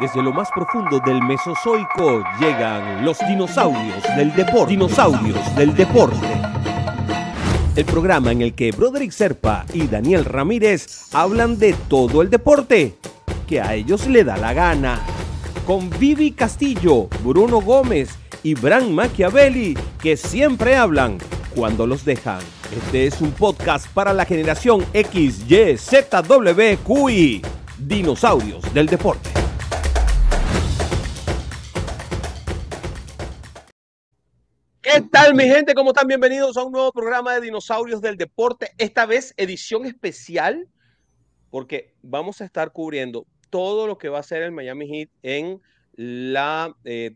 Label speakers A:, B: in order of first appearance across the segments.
A: Desde lo más profundo del Mesozoico llegan los dinosaurios del deporte. Dinosaurios del deporte. El programa en el que Broderick Serpa y Daniel Ramírez hablan de todo el deporte que a ellos le da la gana. Con Vivi Castillo, Bruno Gómez y Bran Machiavelli, que siempre hablan cuando los dejan. Este es un podcast para la generación X, Y, Z, W, QI. Dinosaurios del deporte. ¿Qué tal mi gente? ¿Cómo están? Bienvenidos a un nuevo programa de Dinosaurios del Deporte. Esta vez edición especial porque vamos a estar cubriendo todo lo que va a ser el Miami Heat en la eh,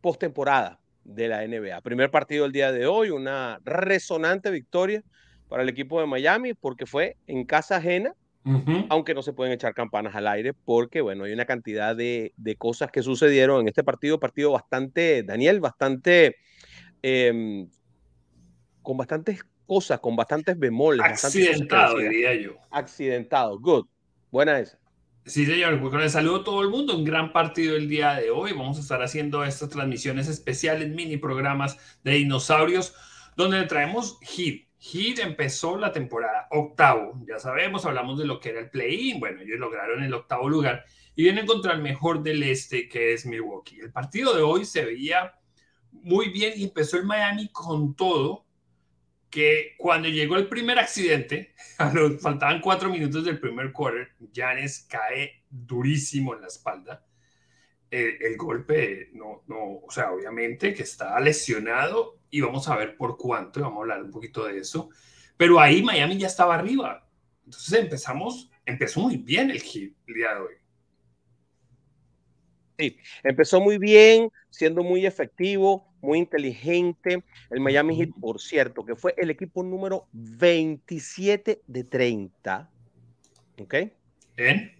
A: postemporada de la NBA. Primer partido del día de hoy, una resonante victoria para el equipo de Miami porque fue en casa ajena, aunque no se pueden echar campanas al aire porque, bueno, hay una cantidad de, de cosas que sucedieron en este partido, partido bastante, Daniel, bastante, eh, con bastantes cosas, con bastantes bemoles.
B: Accidentado, diría yo.
A: Accidentado, good. Buena esa.
B: Sí, señor. Pues con el saludo a todo el mundo. Un gran partido el día de hoy. Vamos a estar haciendo estas transmisiones especiales, mini programas de dinosaurios, donde le traemos Hit. Hit empezó la temporada octavo. Ya sabemos, hablamos de lo que era el play-in. Bueno, ellos lograron el octavo lugar y vienen contra el mejor del este, que es Milwaukee. El partido de hoy se veía muy bien y empezó el Miami con todo que cuando llegó el primer accidente, faltaban cuatro minutos del primer quarter, Janes cae durísimo en la espalda. El, golpe, no, no, o sea, obviamente que está lesionado y vamos a ver por cuánto, vamos a hablar un poquito de eso. Pero ahí Miami ya estaba arriba. Entonces empezamos, empezó muy bien el hit el día de hoy.
A: Sí, empezó muy bien, siendo muy efectivo, muy inteligente. El Miami Heat, por cierto, que fue el equipo número 27 de 30. ¿Ok?
B: ¿En?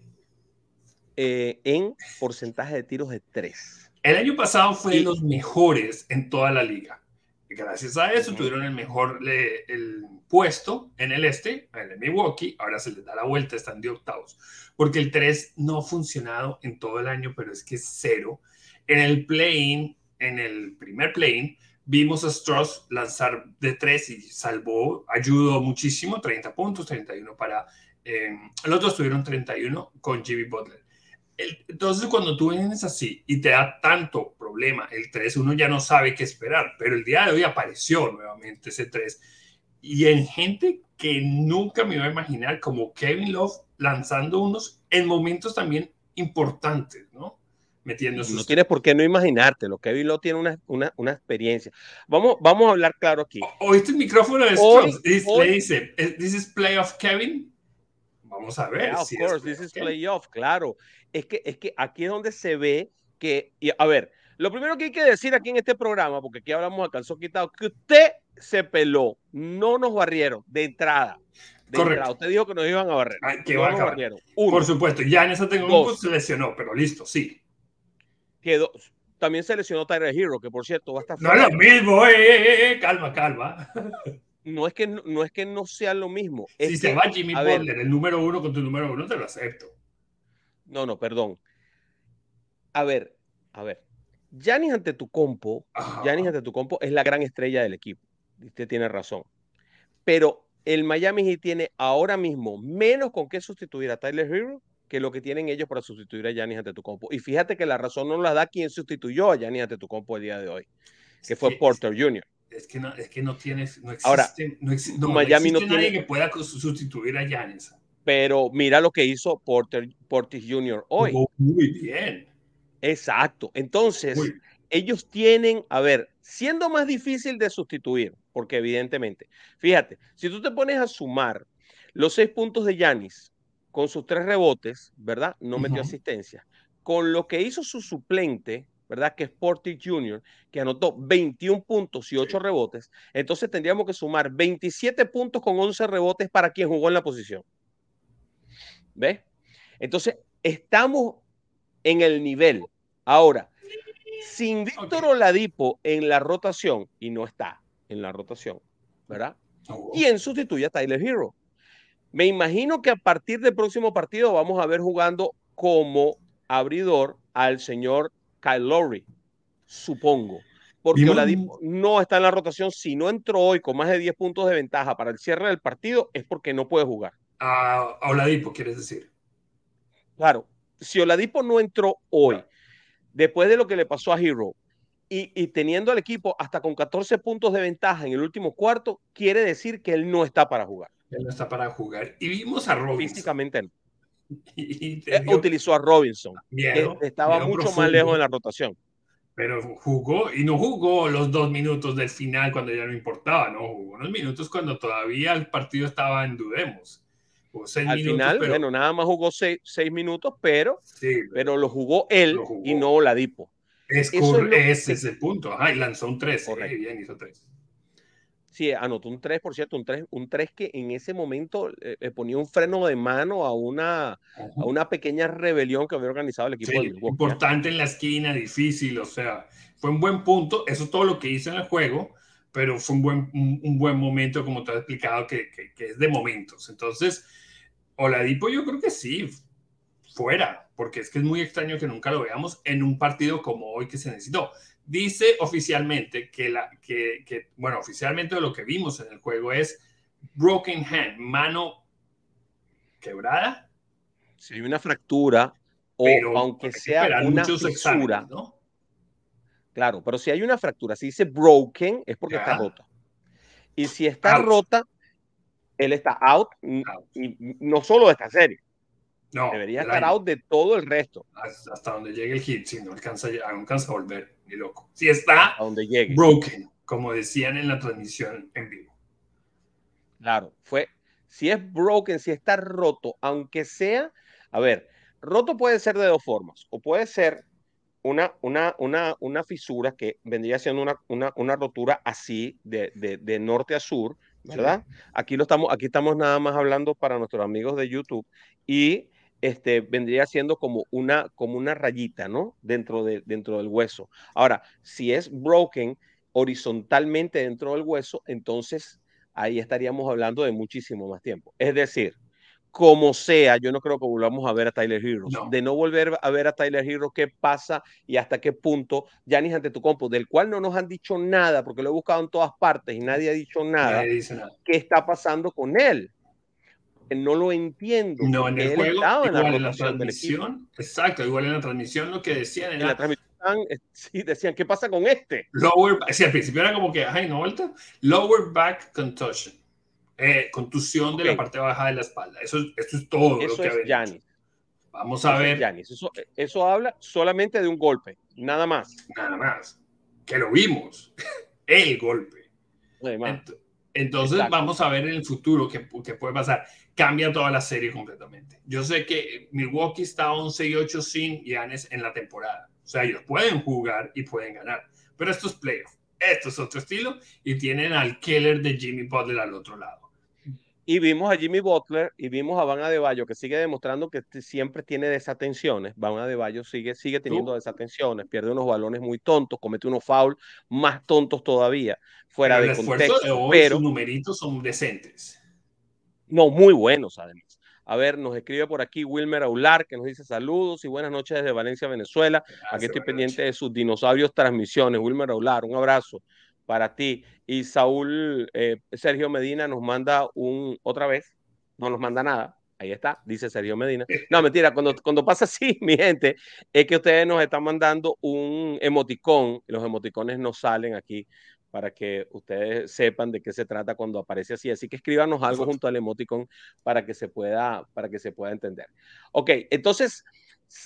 A: Eh, en porcentaje de tiros de 3.
B: El año pasado fue de los mejores en toda la liga. Gracias a eso tuvieron el mejor el puesto en el este, en el Milwaukee. Ahora se les da la vuelta, están de octavos. Porque el 3 no ha funcionado en todo el año, pero es que es cero. En el play en el primer play vimos a Strauss lanzar de 3 y salvó, ayudó muchísimo, 30 puntos, 31 para... Eh, los dos tuvieron 31 con Jimmy Butler. entonces, cuando tú vienes así y te da tanto problema el 3, uno ya no sabe qué esperar, pero el día de hoy apareció nuevamente ese 3. Y en gente que nunca me iba a imaginar, como Kevin Love lanzando unos en momentos también importantes, ¿no? Metiendo
A: No tienes por qué no imaginártelo. Kevin Love tiene una, una, una, experiencia. Vamos, vamos a hablar claro aquí.
B: ¿Oíste el micrófono de Strauss? Le dice, ¿This is playoff Kevin? Vamos a ver.
A: Yeah, of course, this is playoff, claro. Es que, es que aquí es donde se ve que, y a ver, lo primero que hay que decir aquí en este programa, porque aquí hablamos a calzón quitado, que usted se peló, no nos barrieron de entrada.
B: Correcto.
A: Usted dijo que nos iban a barrer.
B: Ay, que no nos barrieron. Por supuesto, ya en esa tengo se lesionó, pero listo, sí.
A: Quedó, también se lesionó Tyler Hero, que por cierto va a estar.
B: No es lo mismo, eh, eh, eh, calma, calma.
A: No es que no, es que no sea lo mismo. Es
B: si
A: que,
B: se va Jimmy Butler, el número uno con tu número uno, te lo acepto.
A: No, no, perdón. A ver, a ver. Yanis ante tu compo, Yanis ante tu compo es la gran estrella del equipo. Usted tiene razón. Pero el Miami Heat tiene ahora mismo menos con qué sustituir a Tyler Hero que lo que tienen ellos para sustituir a Yanis ante tu compo. Y fíjate que la razón no la da quien sustituyó a Yanis ante tu compo el día de hoy, que fue Porter Jr.
B: Es que no, es que no tienes, no existe,
A: ahora,
B: no, existe, no,
A: Miami
B: no,
A: existe
B: nadie
A: tiene...
B: que pueda sustituir a Yanis.
A: Pero mira lo que hizo Porter, Portis Jr. hoy.
B: Oh, muy bien.
A: Exacto. Entonces, muy ellos tienen, a ver, siendo más difícil de sustituir, porque evidentemente, fíjate, si tú te pones a sumar los seis puntos de Yanis con sus tres rebotes, ¿verdad? No metió uh -huh. asistencia. Con lo que hizo su suplente, ¿verdad? Que es Portis Jr., que anotó 21 puntos y 8 rebotes. Entonces tendríamos que sumar 27 puntos con 11 rebotes para quien jugó en la posición. ¿Ves? Entonces, estamos en el nivel. Ahora, sin Víctor okay. Oladipo en la rotación, y no está en la rotación, ¿verdad?
B: Oh.
A: ¿Quién sustituye a Tyler Hero? Me imagino que a partir del próximo partido vamos a ver jugando como abridor al señor Kyle Lowry, supongo. Porque Oladipo no está en la rotación. Si no entró hoy con más de 10 puntos de ventaja para el cierre del partido, es porque no puede jugar.
B: A, Oladipo, quieres decir.
A: Claro, si Oladipo no entró hoy, después de lo que le pasó a Hero, y, teniendo al equipo hasta con 14 puntos de ventaja en el último cuarto, quiere decir que él no está para jugar.
B: No está para jugar. Y vimos a Robinson.
A: Físicamente no. Y, eh, Utilizó a Robinson, que estaba mucho más lejos de la rotación.
B: Pero jugó y no jugó los dos minutos del final cuando ya no importaba, no jugó unos minutos cuando todavía el partido estaba en dudemos.
A: Al final, bueno, nada más jugó seis, minutos, pero, pero lo jugó él y no Ladipo.
B: Es ese es el punto. Ajá, y lanzó un 3. Sí, bien, hizo 3.
A: Sí, anotó un 3, por cierto, un 3, un 3 que en ese momento le eh, ponía un freno de mano a una, a una pequeña rebelión que había organizado el equipo. Sí,
B: importante en la esquina, difícil, o sea, fue un buen punto. Eso es todo lo que hizo en el juego, pero fue un buen, un, buen momento, como te has explicado, que, que, que es de momentos. Entonces, Oladipo yo creo que sí, fuera, porque es que es muy extraño que nunca lo veamos en un partido como hoy que se necesitó. Dice oficialmente que, la, que, que bueno, oficialmente lo que vimos en el juego es broken hand, mano quebrada.
A: Si hay una fractura, o aunque sea una fisura, ¿no? Claro, pero si hay una fractura, si dice broken, es porque está rota. Y si está rota, él está out, y no solo de esta serie. No, Debería estar out de todo el resto.
B: Hasta donde llegue el hit, si no alcanza, no alcanza a volver, ni loco. Si está donde llegue. broken, como decían en la transmisión en vivo.
A: Claro, fue, si es broken, si está roto, aunque sea, a ver, roto puede ser de dos formas, o puede ser una, una, una, una fisura que vendría siendo una, una, una rotura así de, de, de norte a sur, ¿verdad? Aquí lo estamos, aquí estamos nada más hablando para nuestros amigos de YouTube y este, vendría siendo como una, como una rayita, ¿no? Dentro, de, dentro del hueso. Ahora, si es broken horizontalmente dentro del hueso, entonces ahí estaríamos hablando de muchísimo más tiempo. Es decir, como sea, yo no creo que volvamos a ver a Tyler Hero. De no volver a ver a Tyler Hero, qué pasa y hasta qué punto Janis ante tu compo, del cual no nos han dicho nada, porque lo he buscado en todas partes y nadie ha dicho nada. nada. ¿Qué está pasando con él? No lo entiendo.
B: No, en el juego, igual en la, transmisión, exacto, igual en la transmisión lo que decían
A: en la transmisión eh, sí, decían, ¿qué pasa con este?
B: Lower, sí, al principio era como que, ay, no vuelta, lower back contusion, eh, contusión de la parte baja de la espalda. Eso, eso es todo
A: eso
B: lo que
A: es Giannis.
B: Vamos a ver.
A: Eso, eso habla solamente de un golpe, nada más.
B: Nada más. Que lo vimos. el golpe. Entonces vamos a ver en el futuro qué, qué, puede pasar. Cambia toda la serie completamente. Yo sé que Milwaukee está 11 y 8 sin Giannis en la temporada. O sea, ellos pueden jugar y pueden ganar. Pero esto es playoff. Esto es otro estilo y tienen al killer de Jimmy Butler al otro lado.
A: Y vimos a Jimmy Butler y vimos a Van Adebayo que sigue demostrando que siempre tiene desatenciones. Van Adebayo sigue, sigue teniendo desatenciones, pierde unos balones muy tontos, comete unos fouls más tontos todavía, fuera de contexto. pero
B: sus numeritos son decentes.
A: No, muy buenos además. A ver, nos escribe por aquí Wilmer Aular, que nos dice saludos y buenas noches desde Valencia, Venezuela. aquí estoy pendiente de sus dinosaurios transmisiones. Wilmer Aular, un abrazo para ti. Y Saúl, eh, Sergio Medina nos manda un, otra vez, no nos manda nada. Ahí está, dice Sergio Medina. No, mentira, cuando, cuando pasa así, mi gente, es que ustedes nos están mandando un emoticón y los emoticones no salen aquí para que ustedes sepan de qué se trata cuando aparece así. Así que escríbanos algo junto al emoticon para que se pueda, para que se pueda entender. Ok, entonces,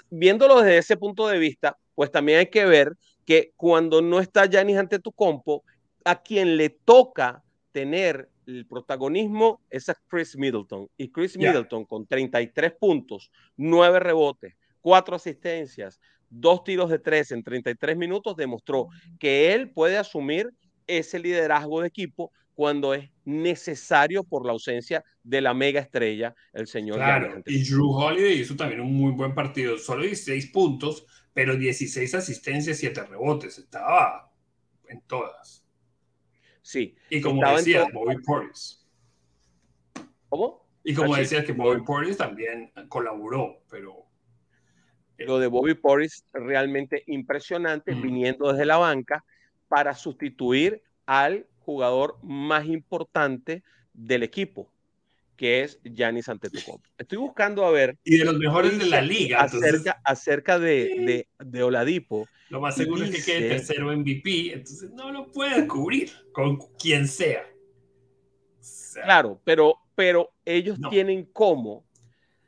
A: viéndolo desde ese punto de vista, pues también hay que ver que cuando no está Janis ante tu compo, a quien le toca tener el protagonismo es a Chris Middleton. Y Chris Middleton con 33 puntos, 9 rebotes, 4 asistencias, 2 tiros de 3 en 33 minutos, demostró que él puede asumir ese liderazgo de equipo cuando es necesario por la ausencia de la mega estrella, el señor.
B: Claro, y Drew Holiday hizo también un muy buen partido, solo 16 puntos, pero 16 asistencias, 7 rebotes, estaba en todas.
A: Sí.
B: Y como decía, Bobby Portis.
A: ¿Cómo?
B: Y como ah, decía que Bobby Portis también colaboró, pero
A: Lo de Bobby Porris realmente impresionante, viniendo desde la banca para sustituir al jugador más importante del equipo, que es Giannis Antetokounmpo. Estoy buscando a ver
B: y de los mejores de la liga
A: acerca, acerca de, de, Oladipo.
B: Lo más seguro es que quede tercero MVP, entonces no lo puede cubrir con quien sea.
A: claro, pero, pero ellos tienen como,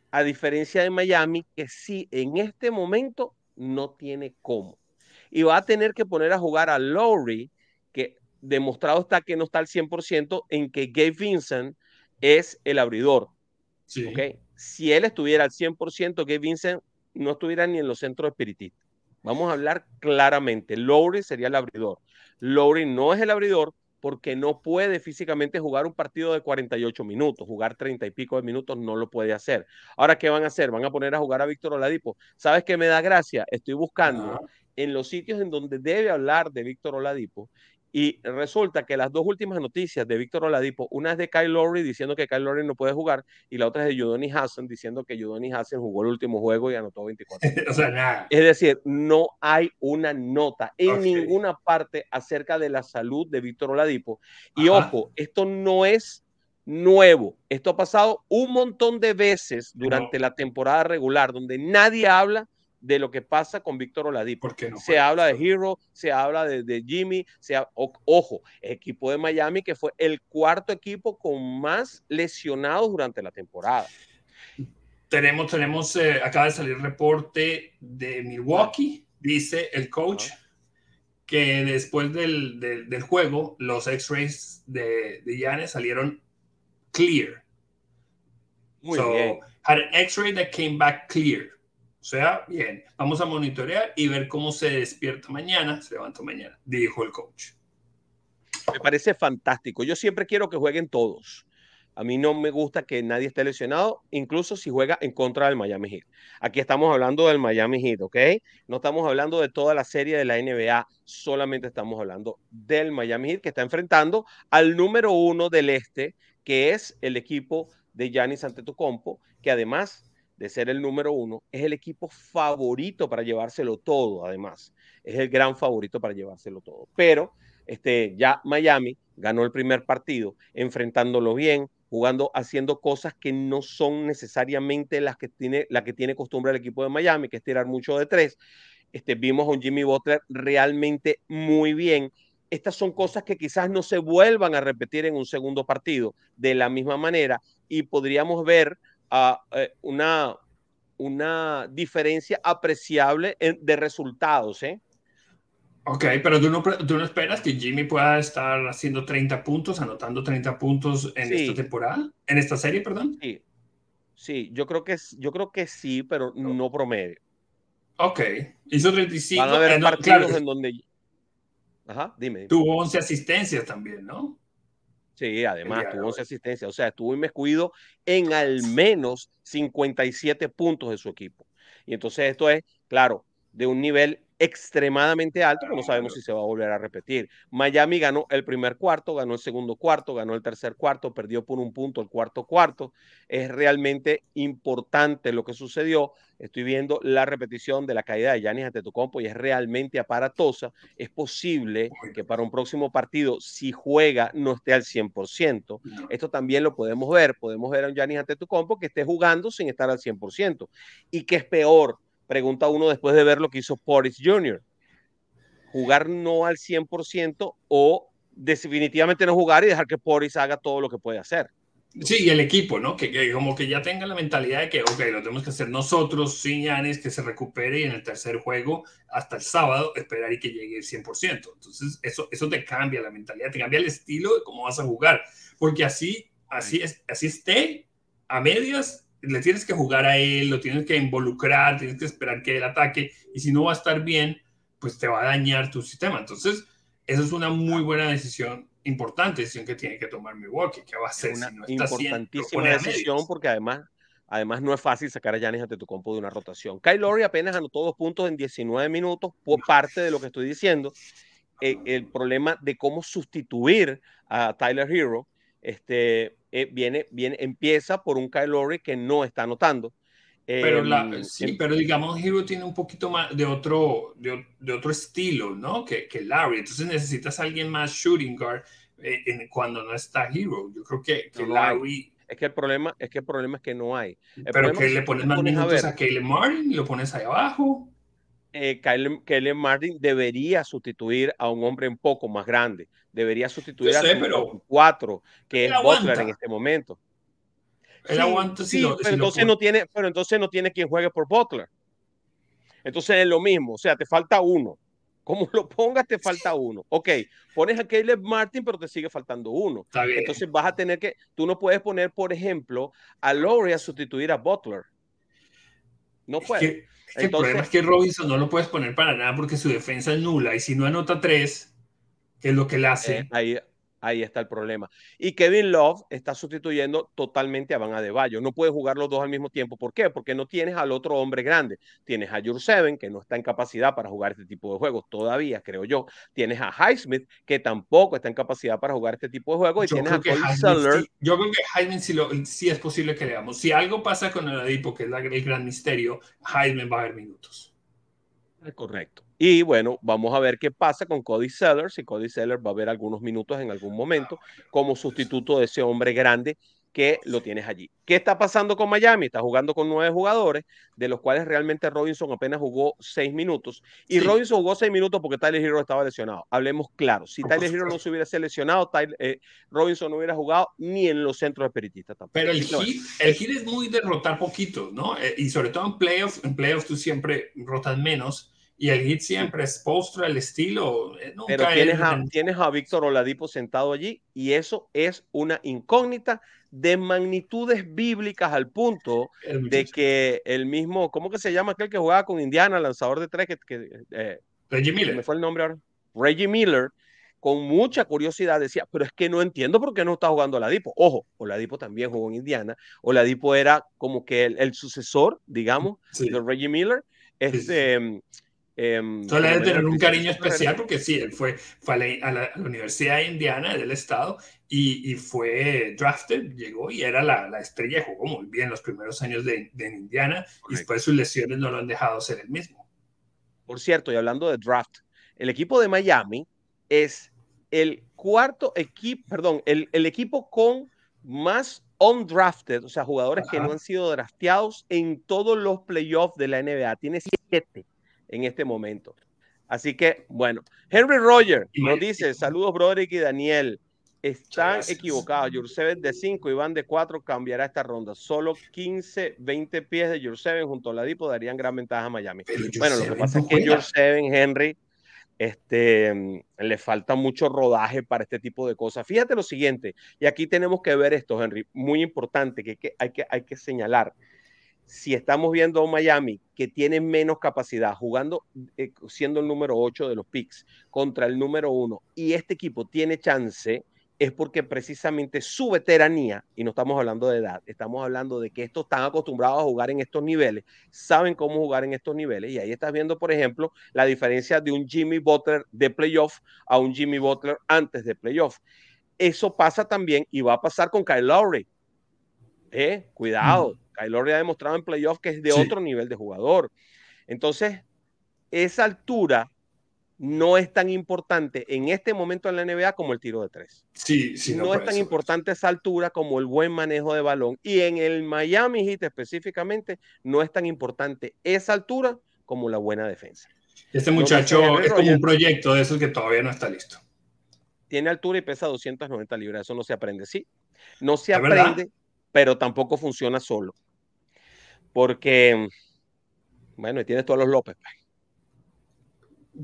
A: a diferencia de Miami, que sí, en este momento no tiene cómo. Y va a tener que poner a jugar a Lowry, que demostrado está que no está al 100% en que Gabe Vincent es el abridor. Si él estuviera al 100%, Gabe Vincent no estuviera ni en los centros espiritistas. Vamos a hablar claramente. Lowry sería el abridor. Lowry no es el abridor porque no puede físicamente jugar un partido de 48 minutos, jugar 30 y pico de minutos no lo puede hacer. Ahora, ¿qué van a hacer? Van a poner a jugar a Víctor Oladipo. ¿Sabes qué me da gracia? Estoy buscando en los sitios en donde debe hablar de Víctor Oladipo y resulta que las dos últimas noticias de Víctor Oladipo, una es de Kyle Lowry diciendo que Kyle Lowry no puede jugar y la otra es de Judoni Hassan diciendo que Judoni Hassan jugó el último juego y anotó 24.
B: o sea, nada.
A: Es decir, no hay una nota en ninguna parte acerca de la salud de Víctor Oladipo. Y ojo, esto no es nuevo. Esto ha pasado un montón de veces durante la temporada regular donde nadie habla de lo que pasa con Víctor Oladipo.
B: No
A: se habla de Hero, se habla de, Jimmy, se ojo, equipo de Miami que fue el cuarto equipo con más lesionados durante la temporada.
B: Tenemos, tenemos, eh, acaba de salir reporte de Milwaukee, dice el coach, que después del, del, juego los X-rays de, de salieron clear.
A: Muy bien.
B: Had an X-ray that came back clear. O sea, bien, vamos a monitorear y ver cómo se despierta mañana, se levanta mañana, dijo el coach.
A: Me parece fantástico. Yo siempre quiero que jueguen todos. A mí no me gusta que nadie esté lesionado, incluso si juega en contra del Miami Heat. Aquí estamos hablando del Miami Heat, ¿ok? No estamos hablando de toda la serie de la NBA, solamente estamos hablando del Miami Heat que está enfrentando al número uno del este, que es el equipo de Giannis Antetokounmpo, que además de ser el número uno, es el equipo favorito para llevárselo todo, además. Es el gran favorito para llevárselo todo. Pero este, ya Miami ganó el primer partido, enfrentándolo bien, jugando, haciendo cosas que no son necesariamente las que tiene, la que tiene costumbre el equipo de Miami, que es tirar mucho de tres. Este, vimos a un Jimmy Butler realmente muy bien. Estas son cosas que quizás no se vuelvan a repetir en un segundo partido de la misma manera y podríamos ver a eh, una, una diferencia apreciable de resultados. ¿eh?
B: Ok, pero tú no, tú no esperas que Jimmy pueda estar haciendo 30 puntos, anotando 30 puntos en esta temporada, en esta serie, perdón.
A: Sí, sí yo, creo que, yo creo que sí, pero no promedio.
B: Ok, hizo 35.
A: Van a haber partidos en donde... Ajá, dime.
B: Tuvo 11 asistencias también, ¿no?
A: Sí, además tuvo 11 asistencias, o sea, estuvo inmiscuido en al menos 57 puntos de su equipo. Y entonces esto es, claro, de un nivel extremadamente alto que no sabemos si se va a volver a repetir. Miami ganó el primer cuarto, ganó el segundo cuarto, ganó el tercer cuarto, perdió por un punto el cuarto cuarto. Es realmente importante lo que sucedió. Estoy viendo la repetición de la caída de Yanis Antetokounmpo y es realmente aparatosa. Es posible que para un próximo partido, si juega, no esté al 100%. Esto también lo podemos ver. Podemos ver a un Yanis Antetokounmpo que esté jugando sin estar al 100%. Y que es peor, pregunta uno después de ver lo que hizo Portis Jr. Jugar no al 100% o definitivamente no jugar y dejar que Portis haga todo lo que puede hacer.
B: Sí, y el equipo, ¿no? Que, como que ya tenga la mentalidad de que, ok, lo tenemos que hacer nosotros, sin Yanis, que se recupere y en el tercer juego, hasta el sábado, esperar y que llegue el 100%. Entonces, eso, eso te cambia la mentalidad, te cambia el estilo de cómo vas a jugar. Porque así, así, es, así esté a medias, le tienes que jugar a él, lo tienes que involucrar, tienes que esperar que él ataque, y si no va a estar bien, pues te va a dañar tu sistema. Entonces, esa es una muy buena decisión, importante decisión que tiene que tomar Milwaukee, que va a ser
A: una si no importantísima decisión porque además, además no es fácil sacar a Giannis ante tu compo de una rotación. Kyle Lowry apenas anotó dos puntos en 19 minutos, por parte de lo que estoy diciendo. Eh, el problema de cómo sustituir a Tyler Hero este, eh, viene, viene, empieza por un Kyle Lowry que no está anotando.
B: Pero la, sí, pero digamos, Hero tiene un poquito más de otro, de, de otro estilo, ¿no? Que, que, Larry. Entonces necesitas a alguien más shooting guard en, cuando no está Hero. Yo creo que, que Larry
A: es que el problema es que el problema es que no hay.
B: Pero que le pones más minutos a, a Caleb Martin, lo pones ahí abajo.
A: Eh, Caleb, Martin debería sustituir a un hombre un poco más grande. Debería sustituir a un cuatro, que es Butler en este momento.
B: Él aguanta
A: sí, pero entonces no tiene, pero entonces no tiene quien juegue por Butler. Entonces es lo mismo, o sea, te falta uno. Como lo pongas, te falta uno. Ok, pones a Caleb Martin, pero te sigue faltando uno. Entonces vas a tener que, tú no puedes poner, por ejemplo, a Lowry a sustituir a Butler. No puedes.
B: El problema es que Robinson no lo puedes poner para nada porque su defensa es nula y si no anota tres, que es lo que le hace.
A: Eh, ahí, Ahí está el problema. Y Kevin Love está sustituyendo totalmente a Van Adebayo. No puede jugar los dos al mismo tiempo. ¿Por qué? Porque no tienes al otro hombre grande. Tienes a Seven, que no está en capacidad para jugar este tipo de juegos todavía, creo yo. Tienes a Highsmith, que tampoco está en capacidad para jugar este tipo de juegos. Y yo tienes a Cody
B: yo creo que Highsmith sí, es posible que le damos. Si algo pasa con el Adipo, que es el gran misterio, Highsmith va a haber minutos.
A: Correcto. Y bueno, vamos a ver qué pasa con Cody Sellers. Si Cody Sellers va a ver algunos minutos en algún momento como sustituto de ese hombre grande que lo tienes allí. ¿Qué está pasando con Miami? Está jugando con nueve jugadores, de los cuales realmente Robinson apenas jugó seis minutos. Y Robinson jugó seis minutos porque Tyler Hero estaba lesionado. Hablemos claro. Si Tyler Hero no se hubiera seleccionado, eh, Robinson no hubiera jugado ni en los centros espiritistas tampoco.
B: Pero el hit, el hit es muy derrotar poquito, ¿no? Eh, y sobre todo en playoffs, en playoffs tú siempre rotas menos y el hit siempre es postre el estilo.
A: Eh, Pero tienes a, tienes a Víctor Oladipo sentado allí y eso es una incógnita de magnitudes bíblicas al punto de que el mismo, ¿cómo que se llama aquel que jugaba con Indiana, lanzador de tres? Que,
B: eh, Reggie Miller.
A: Me fue el nombre ahora. Reggie Miller, con mucha curiosidad decía, pero es que no entiendo por qué no está jugando Oladipo. Ojo, Oladipo también jugó en Indiana. Oladipo era como que el, sucesor, digamos, de Reggie Miller. Este,
B: Eh, Suele tener un cariño especial porque sí, él fue, fue a, la, Universidad de Indiana del estado y, y, fue drafted, llegó y era la, la, estrella, jugó muy bien los primeros años de, de Indiana y después sus lesiones no lo han dejado ser el mismo.
A: Por cierto, y hablando de draft, el equipo de Miami es el cuarto equipo, perdón, el, el equipo con más undrafted, o sea, jugadores que no han sido drafteados en todos los playoffs de la NBA. Tiene siete en este momento. Así que, bueno, Henry Roger nos dice, saludos Broderick y Daniel. Están equivocados. Jurseven de 5 y Van de 4 cambiará esta ronda. Solo 15, 20 pies de Jurseven junto a la Dipo darían gran ventaja a Miami. bueno, lo que pasa es que Jurseven, Henry, este, le falta mucho rodaje para este tipo de cosas. Fíjate lo siguiente, y aquí tenemos que ver esto, Henry, muy importante que, que, hay, que hay que señalar si estamos viendo a un Miami que tiene menos capacidad, jugando, eh, siendo el número 8 de los picks contra el número 1, y este equipo tiene chance, es porque precisamente su veteranía, y no estamos hablando de edad, estamos hablando de que estos están acostumbrados a jugar en estos niveles, saben cómo jugar en estos niveles, y ahí estás viendo, por ejemplo, la diferencia de un Jimmy Butler de playoff a un Jimmy Butler antes de playoff. Eso pasa también y va a pasar con Kyle Lowry. Eh, cuidado. Kyle ha demostrado en playoff que es de otro nivel de jugador. Entonces, esa altura no es tan importante en este momento en la NBA como el tiro de tres.
B: Sí, sí.
A: No, es tan importante esa altura como el buen manejo de balón. Y en el Miami Heat específicamente, no es tan importante esa altura como la buena defensa.
B: Este muchacho es como un proyecto de esos que todavía no está listo.
A: Tiene altura y pesa 290 libras. Eso no se aprende, sí. No se aprende, pero tampoco funciona solo. Porque, bueno, y tienes todos los López.
B: Pues.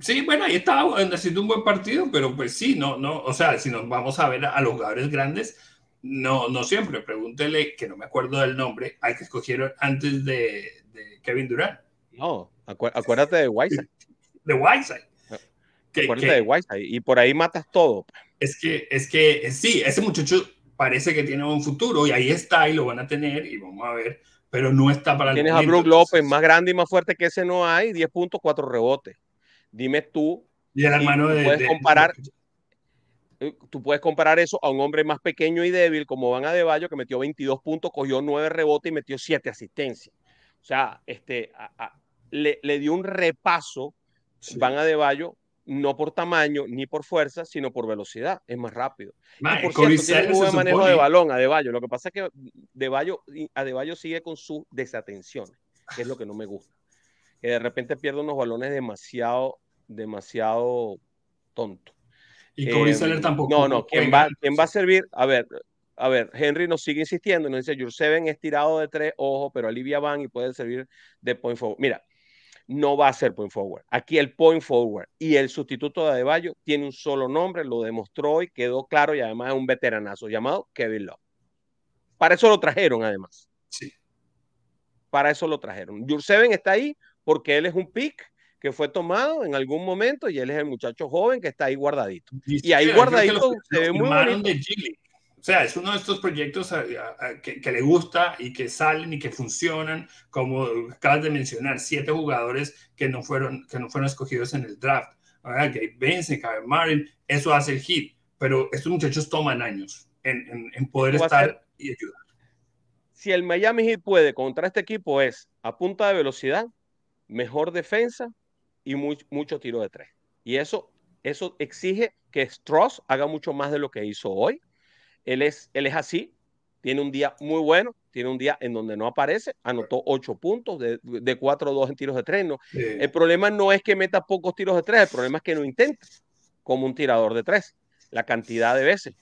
B: Sí, bueno, ahí está haciendo un buen partido, pero pues sí, no, no, o sea, si nos vamos a ver a los jugadores grandes, no, no siempre. Pregúntele, que no me acuerdo del nombre, al que escogieron antes de, Kevin Durant.
A: No, acuérdate de Whiteside.
B: De Whiteside.
A: acuérdate de Whiteside. Y por ahí matas todo. Pues.
B: Es que, es que, sí, ese muchacho parece que tiene un futuro y ahí está y lo van a tener y vamos a ver, pero no está para
A: el Tienes a Brook López, más grande y más fuerte que ese no hay, 10 puntos, 4 rebotes. Dime tú.
B: Y el hermano de,
A: puedes comparar, eh, Tú puedes comparar eso a un hombre más pequeño y débil como Van Adebayo que metió 22 puntos, cogió 9 rebotes y metió 7 asistencias. O sea, este, le, dio un repaso, van a De Bayo, no por tamaño ni por fuerza, sino por velocidad. Es más rápido. por cierto, tiene un buen manejo de balón a De Bayo. Lo que pasa es que De Bayo, a De Bayo sigue con su desatención, que es lo que no me gusta. Que de repente pierde unos balones demasiado, demasiado tonto.
B: Y Corey eh, tampoco.
A: No, no, ¿quién va, ¿quién va a servir? A ver, a ver, Henry nos sigue insistiendo, nos dice, Jurseven es tirado de tres, ojos, pero alivia van y puede servir de point forward. Mira, no va a ser point forward. Aquí el point forward y el sustituto de Adebayo tiene un solo nombre, lo demostró hoy, quedó claro y además es un veteranazo llamado Kevin Love. Para eso lo trajeron además.
B: Sí.
A: Para eso lo trajeron. Jurseven está ahí porque él es un pick que fue tomado en algún momento y él es el muchacho joven que está ahí guardadito. Y, ahí guardadito se ve muy bonito.
B: Sea, es uno de estos proyectos que, que, le gusta y que salen y que funcionan, como acabas de mencionar, siete jugadores que no fueron, que no fueron escogidos en el draft. Gabe Benson, Kevin Martin, eso hace el hit, pero estos muchachos toman años en, en, poder estar y ayudar.
A: Si el Miami Heat puede contra este equipo es a punta de velocidad, mejor defensa y mucho tiro de tres. Y eso, eso exige que Strauss haga mucho más de lo que hizo hoy. Él es, él es así, tiene un día muy bueno, tiene un día en donde no aparece, anotó ocho puntos de, de 4-2 en tiros de tres. No. El problema no es que meta pocos tiros de tres, el problema es que no intenta como un tirador de tres, la cantidad de veces.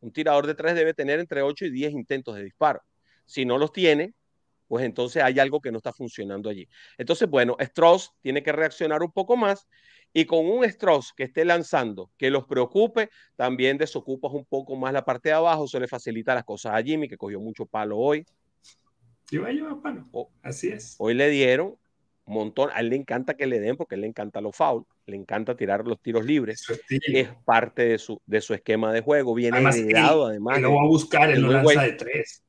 A: Un tirador de tres debe tener entre 8 y 10 intentos de disparo. Si no los tiene, pues entonces hay algo que no está funcionando allí. Entonces, bueno, Strauss tiene que reaccionar un poco más y con un Strauss que esté lanzando, que los preocupe, también desocupas un poco más la parte de abajo, se le facilita las cosas a Jimmy, que cogió mucho palo hoy.
B: Iba a llevar palo, así es.
A: Hoy le dieron un montón, a él le encanta que le den porque a él le encanta los fouls, le encanta tirar los tiros libres, es parte de su, de su esquema de juego, viene además, heredado además.
B: Lo va a buscar, en la lanza de tres.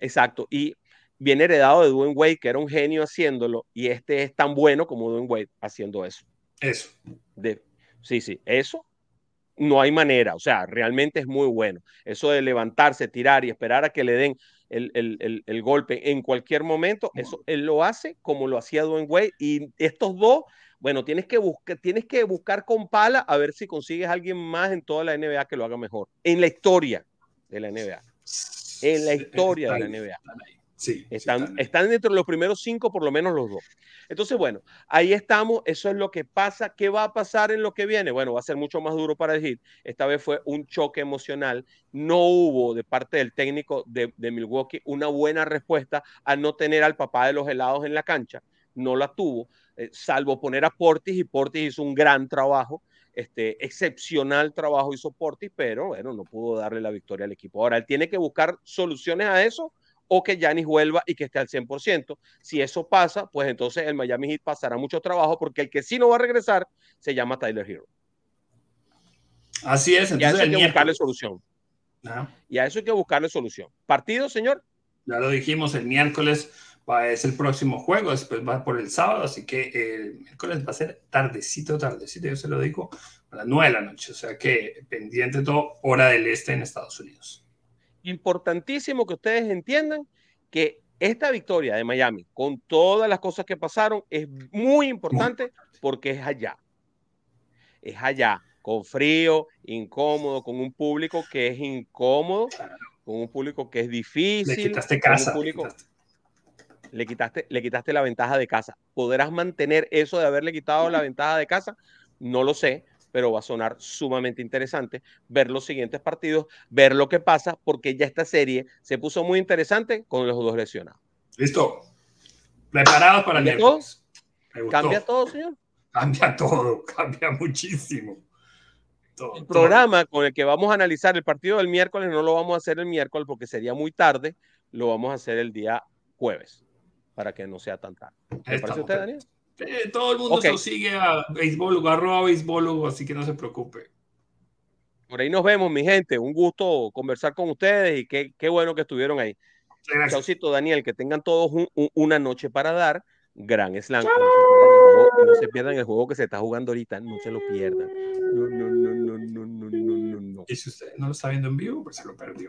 A: Exacto. Y viene heredado de Dwayne Wade, que era un genio haciéndolo, y este es tan bueno como Dwayne Wade haciendo eso.
B: Eso.
A: De, sí, sí, eso no hay manera, o sea, realmente es muy bueno. Eso de levantarse, tirar y esperar a que le den el, el, el, golpe en cualquier momento, eso él lo hace como lo hacía Dwayne Wade, y estos dos, bueno, tienes que, buscar, tienes que buscar con pala a ver si consigues a alguien más en toda la NBA que lo haga mejor, en la historia de la NBA en la historia de la NBA.
B: Sí,
A: están, están, dentro de los primeros cinco, por lo menos los dos. Entonces, bueno, ahí estamos. Eso es lo que pasa. ¿Qué va a pasar en lo que viene? Bueno, va a ser mucho más duro para el Heat. Esta vez fue un choque emocional. No hubo de parte del técnico de, Milwaukee una buena respuesta a no tener al papá de los helados en la cancha. No la tuvo, eh, salvo poner a Portis y Portis hizo un gran trabajo. Este, excepcional trabajo hizo Portis, pero bueno, no pudo darle la victoria al equipo. Ahora, él tiene que buscar soluciones a eso o que Yanis vuelva y que esté al 100%. Si eso pasa, pues entonces el Miami Heat pasará mucho trabajo porque el que sí no va a regresar se llama Tyler Hero.
B: Así es,
A: entonces hay que buscarle solución. Ah. Y a eso hay que buscarle solución. ¿Partido, señor?
B: Ya lo dijimos el miércoles es el próximo juego, después va por el sábado, así que el miércoles va a ser tardecito, tardecito, yo se lo digo, a las 9 de la noche, o sea que pendiente todo, hora del este en Estados Unidos.
A: Importantísimo que ustedes entiendan que esta victoria de Miami, con todas las cosas que pasaron, es muy importante porque es allá. Es allá, con frío, incómodo, con un público que es incómodo, con un público que es difícil. Le
B: quitaste casa
A: le quitaste, le quitaste la ventaja de casa. ¿Podrás mantener eso de haberle quitado la ventaja de casa? No lo sé, pero va a sonar sumamente interesante ver los siguientes partidos, ver lo que pasa, porque ya esta serie se puso muy interesante con los dos lesionados.
B: Listo. Preparados para
A: el todo? ¿Cambia todo, señor?
B: Cambia todo, cambia muchísimo.
A: el programa con el que vamos a analizar el partido del miércoles no lo vamos a hacer el miércoles porque sería muy tarde, lo vamos a hacer el día jueves para que no sea tan tarde. ¿Le parece usted, Daniel?
B: Todo el mundo sigue a béisbol, arroba béisbol, así que no se preocupe.
A: Por ahí nos vemos, mi gente. Un gusto conversar con ustedes y qué, qué bueno que estuvieron ahí. Chaucito, Daniel, que tengan todos una noche para dar. Gran slam. No se, pierdan el juego que se está jugando ahorita. No se lo pierdan. No, no, no, no, no, no, no, no.
B: Y si usted no lo está viendo en vivo, pues se lo perdió.